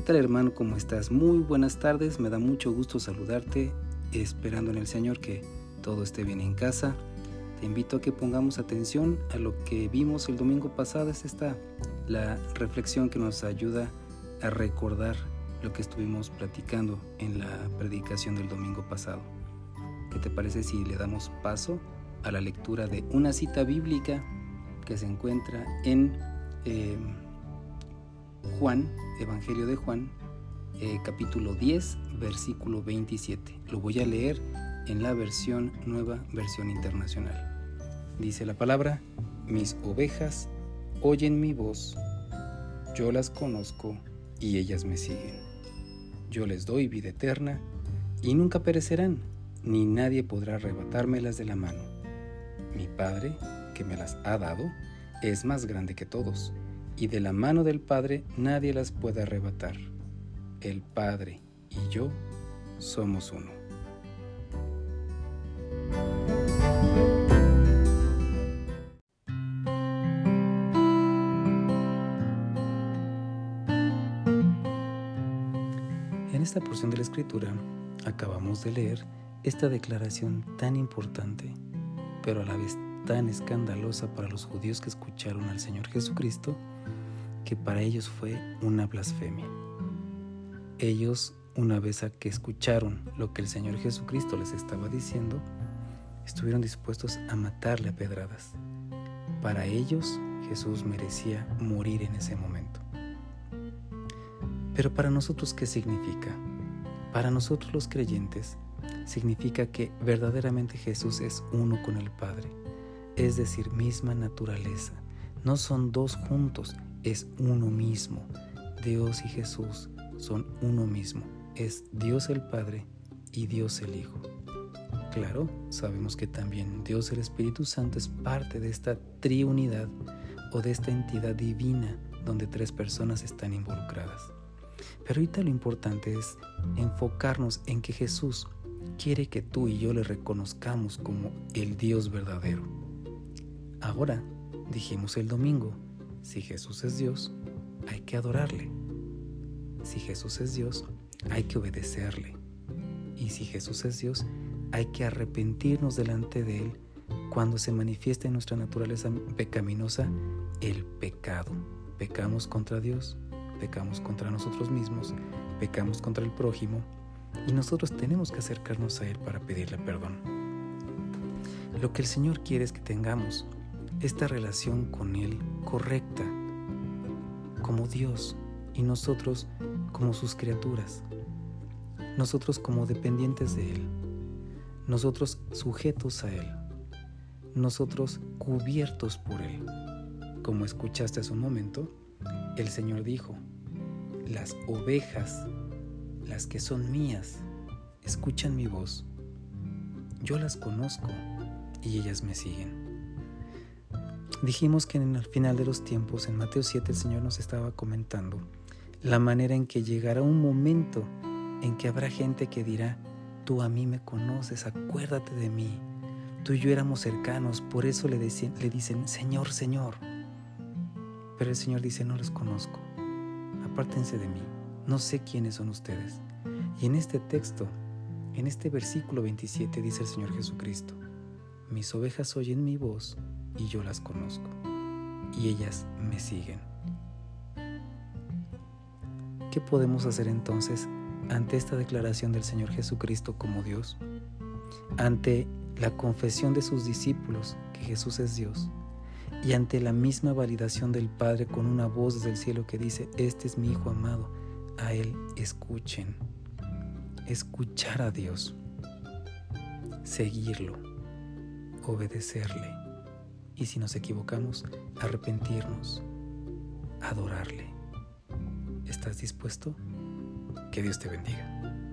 ¿Qué tal hermano? ¿Cómo estás? Muy buenas tardes, me da mucho gusto saludarte, esperando en el Señor que todo esté bien en casa. Te invito a que pongamos atención a lo que vimos el domingo pasado, es esta la reflexión que nos ayuda a recordar lo que estuvimos platicando en la predicación del domingo pasado. ¿Qué te parece si le damos paso a la lectura de una cita bíblica que se encuentra en eh, Juan, Evangelio de Juan, eh, capítulo 10, versículo 27. Lo voy a leer en la versión nueva, versión internacional. Dice la palabra, mis ovejas oyen mi voz, yo las conozco y ellas me siguen. Yo les doy vida eterna y nunca perecerán, ni nadie podrá arrebatármelas de la mano. Mi Padre, que me las ha dado, es más grande que todos y de la mano del Padre nadie las puede arrebatar. El Padre y yo somos uno. En esta porción de la Escritura acabamos de leer esta declaración tan importante, pero a la vez tan escandalosa para los judíos que escucharon al Señor Jesucristo que para ellos fue una blasfemia. Ellos, una vez a que escucharon lo que el Señor Jesucristo les estaba diciendo, estuvieron dispuestos a matarle a pedradas. Para ellos, Jesús merecía morir en ese momento. Pero para nosotros, ¿qué significa? Para nosotros los creyentes, significa que verdaderamente Jesús es uno con el Padre, es decir, misma naturaleza. No son dos juntos, es uno mismo. Dios y Jesús son uno mismo. Es Dios el Padre y Dios el Hijo. Claro, sabemos que también Dios el Espíritu Santo es parte de esta triunidad o de esta entidad divina donde tres personas están involucradas. Pero ahorita lo importante es enfocarnos en que Jesús quiere que tú y yo le reconozcamos como el Dios verdadero. Ahora, dijimos el domingo, si Jesús es Dios, hay que adorarle. Si Jesús es Dios, hay que obedecerle. Y si Jesús es Dios, hay que arrepentirnos delante de Él cuando se manifiesta en nuestra naturaleza pecaminosa el pecado. Pecamos contra Dios, pecamos contra nosotros mismos, pecamos contra el prójimo y nosotros tenemos que acercarnos a Él para pedirle perdón. Lo que el Señor quiere es que tengamos esta relación con Él correcta, como Dios y nosotros como sus criaturas, nosotros como dependientes de Él, nosotros sujetos a Él, nosotros cubiertos por Él. Como escuchaste hace un momento, el Señor dijo, las ovejas, las que son mías, escuchan mi voz. Yo las conozco y ellas me siguen. Dijimos que en el final de los tiempos, en Mateo 7, el Señor nos estaba comentando la manera en que llegará un momento en que habrá gente que dirá, tú a mí me conoces, acuérdate de mí, tú y yo éramos cercanos, por eso le, le dicen, Señor, Señor. Pero el Señor dice, no los conozco, apártense de mí, no sé quiénes son ustedes. Y en este texto, en este versículo 27 dice el Señor Jesucristo, mis ovejas oyen mi voz y yo las conozco y ellas me siguen. ¿Qué podemos hacer entonces ante esta declaración del Señor Jesucristo como Dios? Ante la confesión de sus discípulos que Jesús es Dios y ante la misma validación del Padre con una voz desde el cielo que dice, este es mi Hijo amado, a Él escuchen. Escuchar a Dios, seguirlo, obedecerle y si nos equivocamos, arrepentirnos, adorarle. ¿Estás dispuesto? Que Dios te bendiga.